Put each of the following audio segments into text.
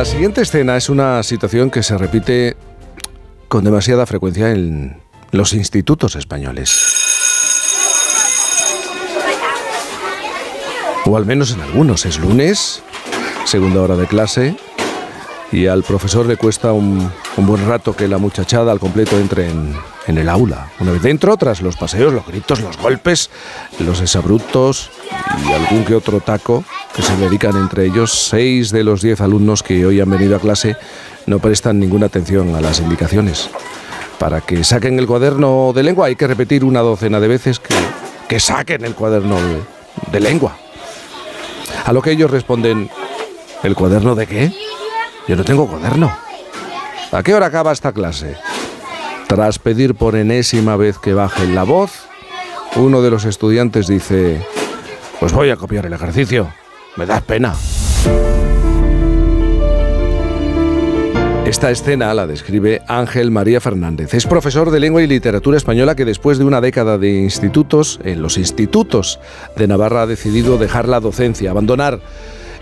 La siguiente escena es una situación que se repite con demasiada frecuencia en los institutos españoles. O al menos en algunos. Es lunes, segunda hora de clase, y al profesor le cuesta un, buen rato que la muchachada al completo entre en, en, el aula. Una vez dentro, tras los paseos, los gritos, los golpes, los exabruptos y algún que otro taco se dedican entre ellos, seis de los diez alumnos que hoy han venido a clase no prestan ninguna atención a las indicaciones. Para que saquen el cuaderno de lengua hay que repetir una docena de veces que, que saquen el cuaderno de, de lengua. A lo que ellos responden, ¿el cuaderno de qué? Yo no tengo cuaderno. ¿A qué hora acaba esta clase? Tras pedir por enésima vez que bajen la voz, uno de los estudiantes dice, pues voy a copiar el ejercicio. Me da pena. Esta escena la describe Ángel María Fernández. Es profesor de lengua y literatura española que después de una década de institutos, en los institutos de Navarra ha decidido dejar la docencia, abandonar.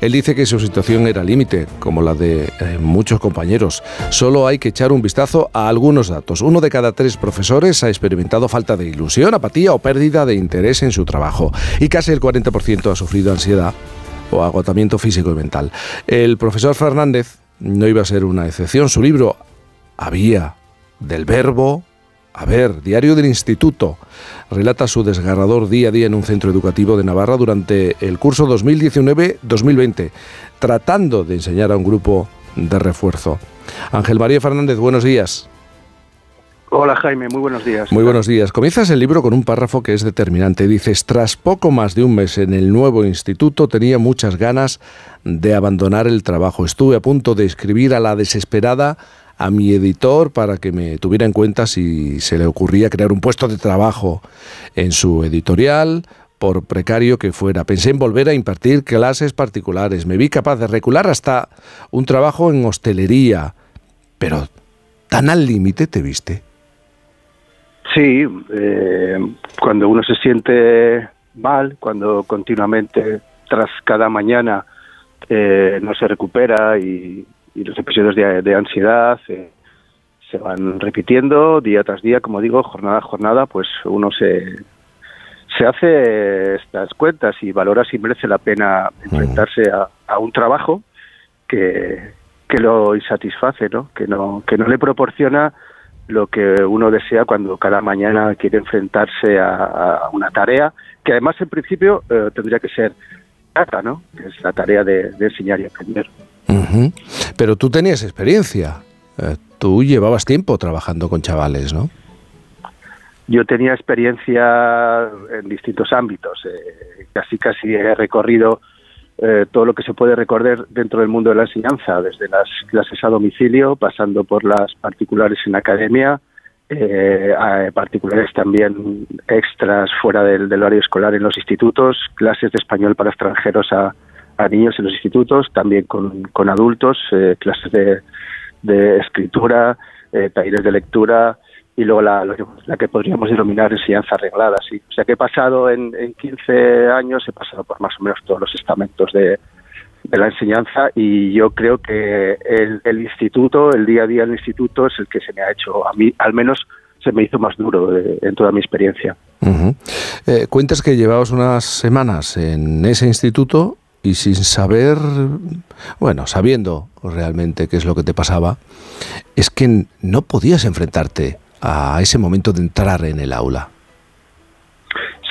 Él dice que su situación era límite, como la de eh, muchos compañeros. Solo hay que echar un vistazo a algunos datos. Uno de cada tres profesores ha experimentado falta de ilusión, apatía o pérdida de interés en su trabajo. Y casi el 40% ha sufrido ansiedad o agotamiento físico y mental. El profesor Fernández no iba a ser una excepción. Su libro Había del verbo a ver, Diario del Instituto, relata su desgarrador día a día en un centro educativo de Navarra durante el curso 2019-2020, tratando de enseñar a un grupo de refuerzo. Ángel María Fernández, buenos días. Hola Jaime, muy buenos días. Muy buenos días. Comienzas el libro con un párrafo que es determinante. Dices, tras poco más de un mes en el nuevo instituto tenía muchas ganas de abandonar el trabajo. Estuve a punto de escribir a la desesperada a mi editor para que me tuviera en cuenta si se le ocurría crear un puesto de trabajo en su editorial, por precario que fuera. Pensé en volver a impartir clases particulares. Me vi capaz de recular hasta un trabajo en hostelería. Pero, ¿tan al límite te viste? Sí, eh, cuando uno se siente mal, cuando continuamente tras cada mañana eh, no se recupera y, los episodios de, ansiedad eh, se van repitiendo día tras día, como digo, jornada a jornada, pues uno se, se hace estas cuentas y valora si merece la pena enfrentarse a, a un trabajo que, que lo insatisface, ¿no? Que no que no le proporciona lo que uno desea cuando cada mañana quiere enfrentarse a, una tarea que además en principio eh, tendría que ser ¿no? Que es la tarea de, enseñar y aprender. Pero tú tenías experiencia. Eh, tú llevabas tiempo trabajando con chavales, ¿no? Yo tenía experiencia en distintos ámbitos. Eh, casi casi he recorrido eh, todo lo que se puede recordar dentro del mundo de la enseñanza, desde las clases a domicilio, pasando por las particulares en academia, eh, particulares también extras fuera del, horario escolar en los institutos, clases de español para extranjeros a, niños en los institutos, también con, adultos, eh, clases de, escritura, eh, talleres de lectura, y luego la, la, que podríamos denominar enseñanza arreglada. Sí. O sea que he pasado en, en 15 años, he pasado por más o menos todos los estamentos de, de la enseñanza y yo creo que el, el, instituto, el día a día del instituto es el que se me ha hecho, a mí al menos se me hizo más duro en toda mi experiencia. Eh, cuentas que llevabas unas semanas en ese instituto y sin saber, bueno, sabiendo realmente qué es lo que te pasaba, es que no podías enfrentarte a ese momento de entrar en el aula?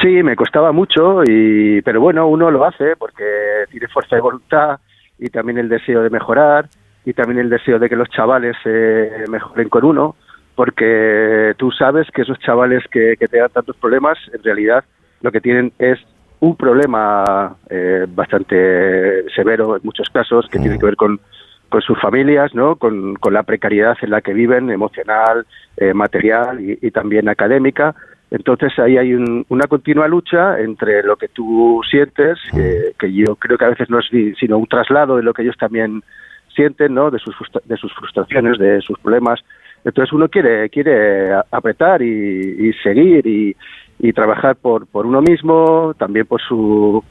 Sí, me costaba mucho, y, pero bueno, uno lo hace porque tiene fuerza de voluntad y también el deseo de mejorar y también el deseo de que los chavales eh, mejoren con uno, porque tú sabes que esos chavales que, te dan tantos problemas, en realidad lo que tienen es un problema eh, bastante severo en muchos casos que tiene mm. que ver con con sus familias, ¿no? Con, la precariedad en la que viven, emocional, eh, material y, también académica. Entonces ahí hay una continua lucha entre lo que tú sientes, que, yo creo que a veces no es sino un traslado de lo que ellos también sienten, ¿no? De sus, de sus frustraciones, de sus problemas. Entonces uno quiere, quiere apretar y, seguir y, y trabajar por, por uno mismo, también por su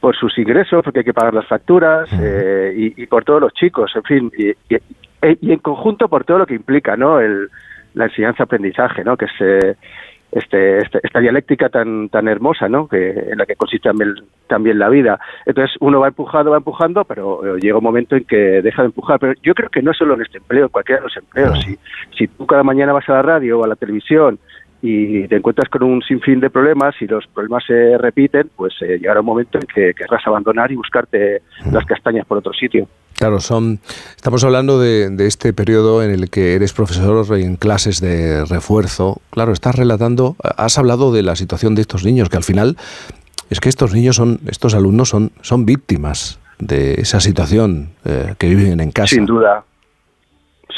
por sus ingresos, porque hay que pagar las facturas eh, y, por todos los chicos, en fin, y, en conjunto por todo lo que implica, ¿no? El, la enseñanza-aprendizaje, ¿no? Que es eh, este, este, esta dialéctica tan tan hermosa, ¿no? Que en la que consiste también, la vida. Entonces uno va empujando, va empujando, pero eh, llega un momento en que deja de empujar. Pero yo creo que no solo en este empleo, en cualquiera de los empleos. Si, si tú cada mañana vas a la radio o a la televisión y te encuentras con un sinfín de problemas y los problemas se repiten, pues eh, llegará un momento en que querrás abandonar y buscarte las castañas por otro sitio. Claro, son, estamos hablando de, este periodo en el que eres profesor en clases de refuerzo. Claro, estás relatando, has hablado de la situación de estos niños, que al final es que estos niños son, estos alumnos son, son víctimas de esa situación eh, que viven en casa. Sin duda,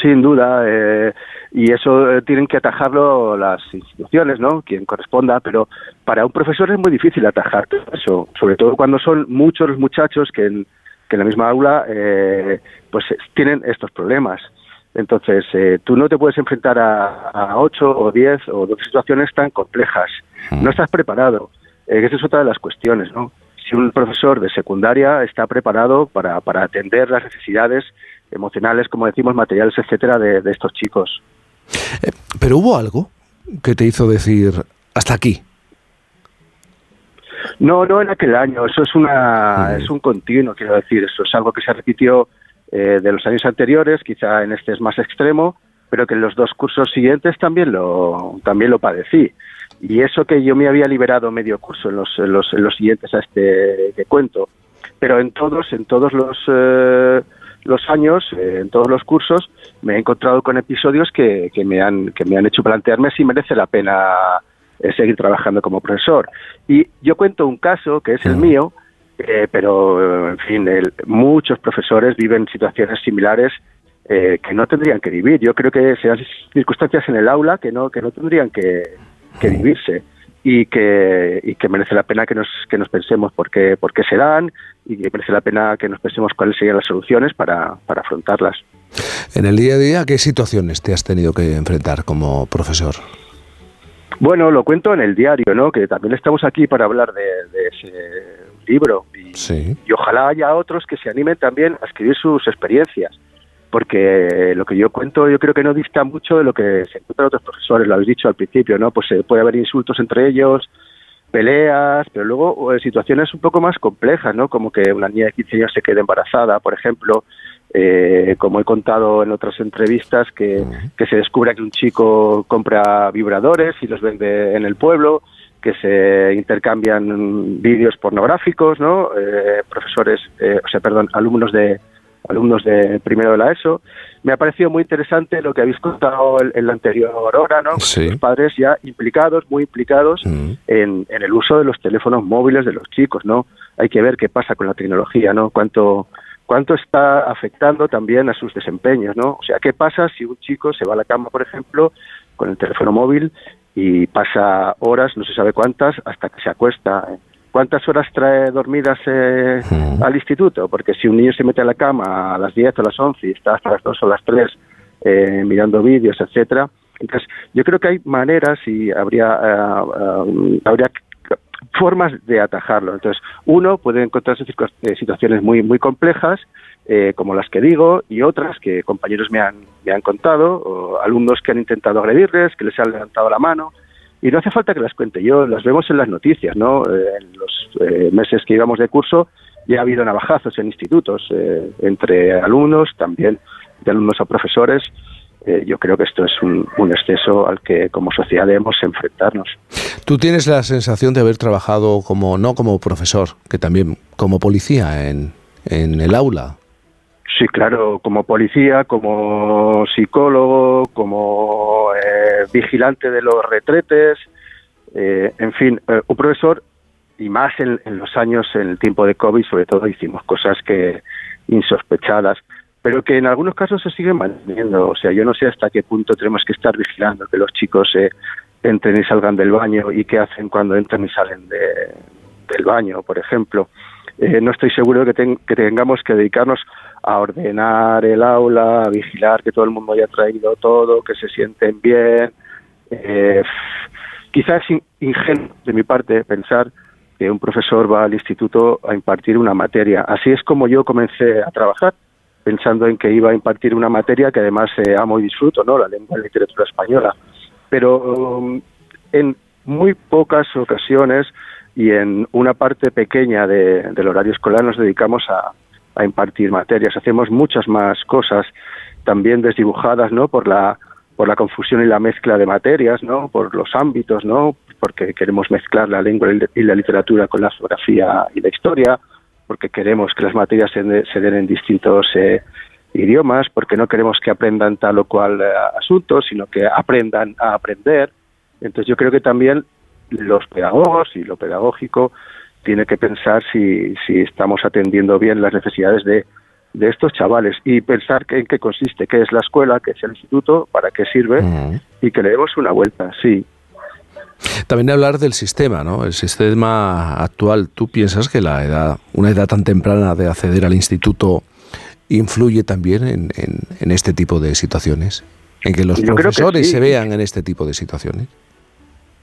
sin duda. Eh, y eso eh, tienen que atajarlo las instituciones, ¿no? Quien corresponda, pero para un profesor es muy difícil atajar eso, sobre todo cuando son muchos los muchachos que en, que en la misma aula eh, pues tienen estos problemas. Entonces, eh, tú no te puedes enfrentar a, a 8 o 10 o 12 situaciones tan complejas. No estás preparado. esa es otra de las cuestiones, ¿no? Si un profesor de secundaria está preparado para, para atender las necesidades emocionales, como decimos, materiales, etcétera, de estos chicos. Eh, pero hubo algo que te hizo decir hasta aquí. No, no en aquel año. Eso es una es un continuo, quiero decir. Eso es algo que se repitió eh, de los años anteriores. Quizá en este es más extremo, pero que en los dos cursos siguientes también lo también lo padecí. Y eso que yo me había liberado medio curso en los, en los, en los siguientes a este que cuento. Pero en todos, en todos los eh, los años, eh, en todos los cursos, me he encontrado con episodios que, que, me han, que me han hecho plantearme si merece la pena eh, seguir trabajando como profesor. Y yo cuento un caso que es el mío, eh, pero en fin, muchos profesores viven situaciones similares que no tendrían que vivir. Yo creo que sean circunstancias en el aula que no, que no tendrían que, que vivirse y que, y que merece la pena que nos, que nos pensemos por qué, por qué se dan y que merece la pena que nos pensemos cuáles serían las soluciones para, para afrontarlas. En el día a día, ¿qué situaciones te has tenido que enfrentar como profesor? Bueno, lo cuento en el diario, ¿no? Que también estamos aquí para hablar de, ese libro y, sí. y ojalá haya otros que se animen también a escribir sus experiencias porque lo que yo cuento yo creo que no dista mucho de lo que se encuentran otros profesores, lo habéis dicho al principio, ¿no? Pues eh, puede haber insultos entre ellos, peleas, pero luego eh, situaciones un poco más complejas, ¿no? Como que una niña de 15 años se quede embarazada, por ejemplo, eh, como he contado en otras entrevistas, que, que se descubra que un chico compra vibradores y los vende en el pueblo, que se intercambian vídeos pornográficos, ¿no? profesores, o sea, perdón, alumnos de alumnos de primero de la ESO. Me ha parecido muy interesante lo que habéis contado en, la anterior hora, ¿no? Los padres ya implicados, muy implicados mm. en, el uso de los teléfonos móviles de los chicos, ¿no? Hay que ver qué pasa con la tecnología, ¿no? Cuánto cuánto está afectando también a sus desempeños, ¿no? O sea, ¿qué pasa si un chico se va a la cama, por ejemplo, con el teléfono móvil y pasa horas, no se sabe cuántas, hasta que se acuesta? ¿Cuántas horas trae dormidas eh, al instituto? Porque si un niño se mete a la cama a las 10 o a las 11 y está hasta las 2 o las 3 eh, mirando vídeos, etcétera, entonces yo creo que hay maneras y habría, eh, habría formas de atajarlo. Entonces, uno puede encontrarse situaciones muy, muy complejas, como las que digo, y otras que compañeros me han, me han contado, o alumnos que han intentado agredirles, que les han levantado la mano, y no hace falta que las cuente yo, las vemos en las noticias, ¿no? Eh, en los eh, meses que íbamos de curso ya ha habido navajazos en institutos eh, entre alumnos, también de alumnos a profesores. yo creo que esto es un, exceso al que como sociedad debemos enfrentarnos. Tú tienes la sensación de haber trabajado como, no como profesor, que también como policía en, en el aula. Sí, claro, como policía, como psicólogo, como eh, vigilante de los retretes, eh, en fin, eh, un profesor y más en, los años, en el tiempo de COVID, sobre todo hicimos cosas que insospechadas, pero que en algunos casos se siguen manteniendo. O sea, yo no sé hasta qué punto tenemos que estar vigilando que los chicos entren y salgan del baño y qué hacen cuando entran y salen del baño, por ejemplo. No estoy seguro de que, que tengamos que dedicarnos a ordenar el aula, a vigilar que todo el mundo haya traído todo, que se sienten bien. Eh, quizás es ingenuo de mi parte pensar que un profesor va al instituto a impartir una materia. Así es como yo comencé a trabajar, pensando en que iba a impartir una materia que además eh, amo y disfruto, ¿no? La lengua y literatura española. Pero um, en muy pocas ocasiones y en una parte pequeña del horario escolar nos dedicamos a, impartir materias. Hacemos muchas más cosas, también desdibujadas, ¿no? Por la por la confusión y la mezcla de materias, ¿no? Por los ámbitos, ¿no? Porque queremos mezclar la lengua y la literatura con la geografía y la historia, porque queremos que las materias se, den en distintos eh, idiomas, porque no queremos que aprendan tal o cual eh, asunto, sino que aprendan a aprender. Entonces yo creo que también los pedagogos y lo pedagógico tiene que pensar si, si estamos atendiendo bien las necesidades de, de estos chavales y pensar en qué consiste, qué es la escuela, qué es el instituto, para qué sirve y que le demos una vuelta, sí. También hablar del sistema, ¿no? El sistema actual. ¿Tú piensas que la edad, una edad tan temprana de acceder al instituto influye también en, en, este tipo de situaciones? ¿En que los profesores se vean en este tipo de situaciones?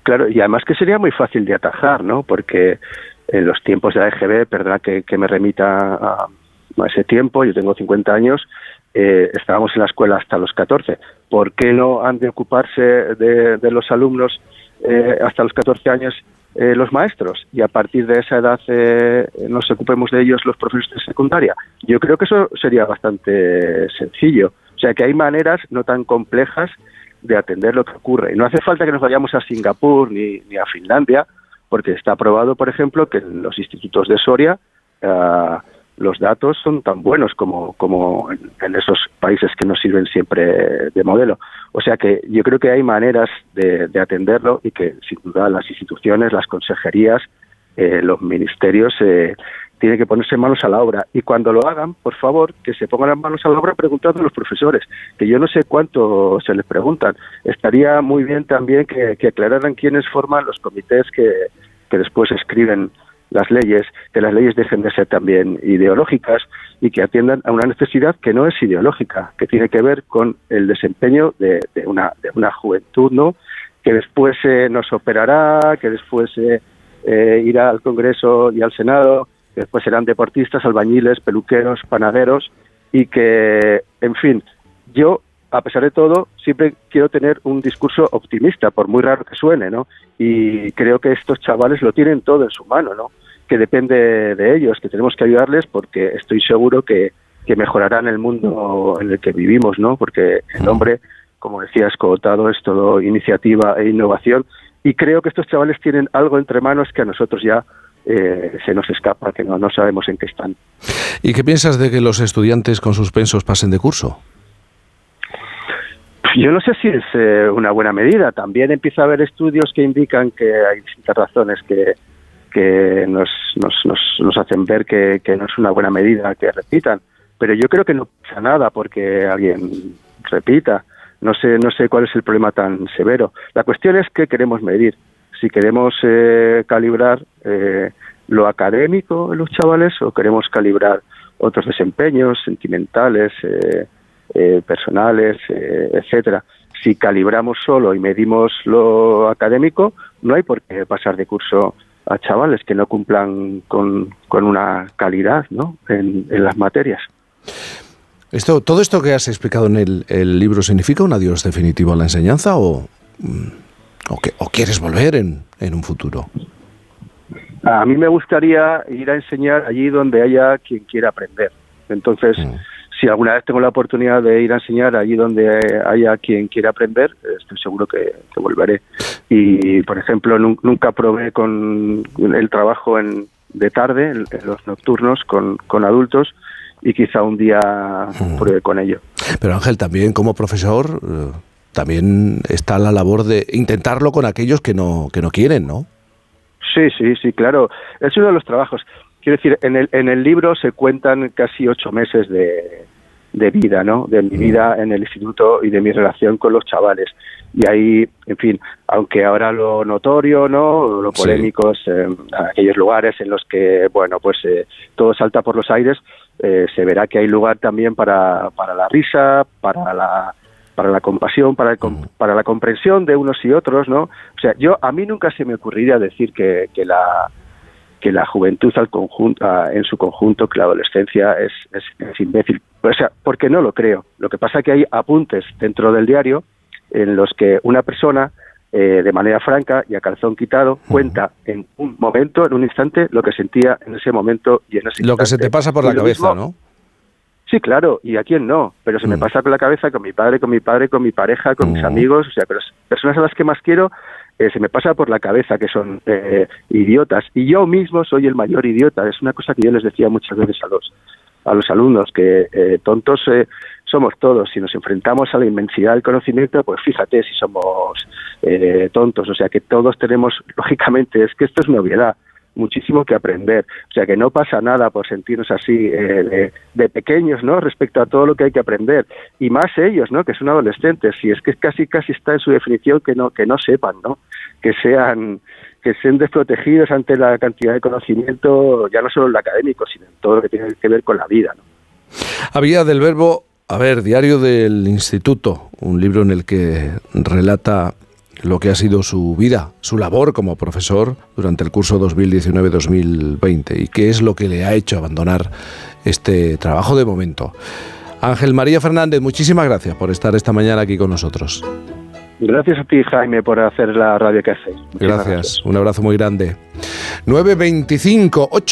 Claro, y además que sería muy fácil de atajar, ¿no? Porque en los tiempos de la EGB, perdona que, me remita a, ese tiempo, yo tengo 50 años, eh, estábamos en la escuela hasta los 14. ¿Por qué no han de ocuparse de, los alumnos eh, hasta los 14 años eh, los maestros y a partir de esa edad nos ocupemos de ellos los profesores de secundaria? Yo creo que eso sería bastante sencillo. O sea, que hay maneras no tan complejas de atender lo que ocurre. Y no hace falta que nos vayamos a Singapur ni, ni a Finlandia, porque está probado, por ejemplo, que en los institutos de Soria eh, los datos son tan buenos como, como en, esos países que nos sirven siempre de modelo. O sea que yo creo que hay maneras de, atenderlo y que, sin duda, las instituciones, las consejerías, eh, los ministerios eh, tienen que ponerse manos a la obra. Y cuando lo hagan, por favor, que se pongan manos a la obra preguntando a los profesores, que yo no sé cuánto se les preguntan. Estaría muy bien también que, aclararan quiénes forman los comités que, que después escriben las leyes, que las leyes dejen de ser también ideológicas y que atiendan a una necesidad que no es ideológica, que tiene que ver con el desempeño de, una, de una juventud, ¿no? que después eh, nos operará, que después eh, eh, irá al Congreso y al Senado, que después serán deportistas, albañiles, peluqueros, panaderos y que, en fin, yo, a pesar de todo, siempre quiero tener un discurso optimista, por muy raro que suene, ¿no? Y creo que estos chavales lo tienen todo en su mano, ¿no? Que depende de ellos, que tenemos que ayudarles porque estoy seguro que, que mejorarán el mundo en el que vivimos, ¿no? Porque el hombre, como decía Escotado, es todo iniciativa e innovación y creo que estos chavales tienen algo entre manos que a nosotros ya eh, se nos escapa, que no, no sabemos en qué están. ¿Y qué piensas de que los estudiantes con suspensos pasen de curso? Yo no sé si es eh, una buena medida. También empieza a haber estudios que indican que hay distintas razones que, que nos, nos, nos, hacen ver que, que, no es una buena medida que repitan. Pero yo creo que no pasa nada porque alguien repita. No sé, no sé cuál es el problema tan severo. La cuestión es que queremos medir si queremos eh, calibrar eh, lo académico en los chavales o queremos calibrar otros desempeños sentimentales, eh, personales, etcétera. Si calibramos solo y medimos lo académico, no hay por qué pasar de curso a chavales que no cumplan con, con una calidad ¿no? en, en, las materias. Esto, ¿Todo esto que has explicado en el, el libro significa un adiós definitivo a la enseñanza o...? O, quieres volver en, en un futuro? A mí me gustaría ir a enseñar allí donde haya quien quiera aprender. Entonces, mm. si alguna vez tengo la oportunidad de ir a enseñar allí donde haya quien quiera aprender, estoy seguro que, volveré. Y, por ejemplo, nunca probé con el trabajo en, de tarde, en, los nocturnos, con, con adultos, y quizá un día mm. pruebe con ello. Pero Ángel, también como profesor, eh, también está la labor de intentarlo con aquellos que no, que no quieren, ¿no? Sí, sí, sí, claro. Es uno de los trabajos. Quiero decir, en el, en el libro se cuentan casi ocho meses de, de vida, ¿no? De mi mm. vida en el instituto y de mi relación con los chavales. Y ahí, en fin, aunque ahora lo notorio, ¿no? Lo polémico es eh, aquellos lugares en los que, bueno, pues eh, todo salta por los aires, eh, se verá que hay lugar también para, para la risa, para la para la compasión, para, para la comprensión de unos y otros, ¿no? O sea, yo a mí nunca se me ocurriría decir que, que la que la juventud al conjunto, en su conjunto, que la adolescencia es, es, imbécil. O sea, porque no lo creo. Lo que pasa es que hay apuntes dentro del diario en los que una persona, eh, de manera franca y a calzón quitado, cuenta en un momento, en un instante, lo que sentía en ese momento y en ese Lo que se te pasa por la cabeza, ¿no? Sí, claro, y a quién no, pero se me mm. pasa por la cabeza con mi padre, con mi padre, con mi pareja, con mis mm. amigos, o sea, pero personas a las que más quiero eh, se me pasa por la cabeza que son eh, idiotas y yo mismo soy el mayor idiota. Es una cosa que yo les decía muchas veces a los a los alumnos que eh, tontos somos todos. Si nos enfrentamos a la inmensidad del conocimiento, pues fíjate si somos tontos. O sea que todos tenemos, lógicamente, es que esto es una obviedad muchísimo que aprender. O sea que no pasa nada por sentirnos así eh, de, pequeños, ¿no? Respecto a todo lo que hay que aprender. Y más ellos, ¿no? Que son adolescentes. Si es que casi casi está en su definición que no que no sepan, ¿no? Que sean que sean desprotegidos ante la cantidad de conocimiento, ya no solo en lo académico, sino en todo lo que tiene que ver con la vida. Había del verbo, a ver, Diario del Instituto, un libro en el que relata lo que ha sido su vida, su labor como profesor durante el curso 2019-2020 y qué es lo que le ha hecho abandonar este trabajo de momento. Ángel María Fernández, muchísimas gracias por estar esta mañana aquí con nosotros. Gracias a ti, Jaime, por hacer la radio que haces. Gracias. gracias, un abrazo muy grande. 925, 8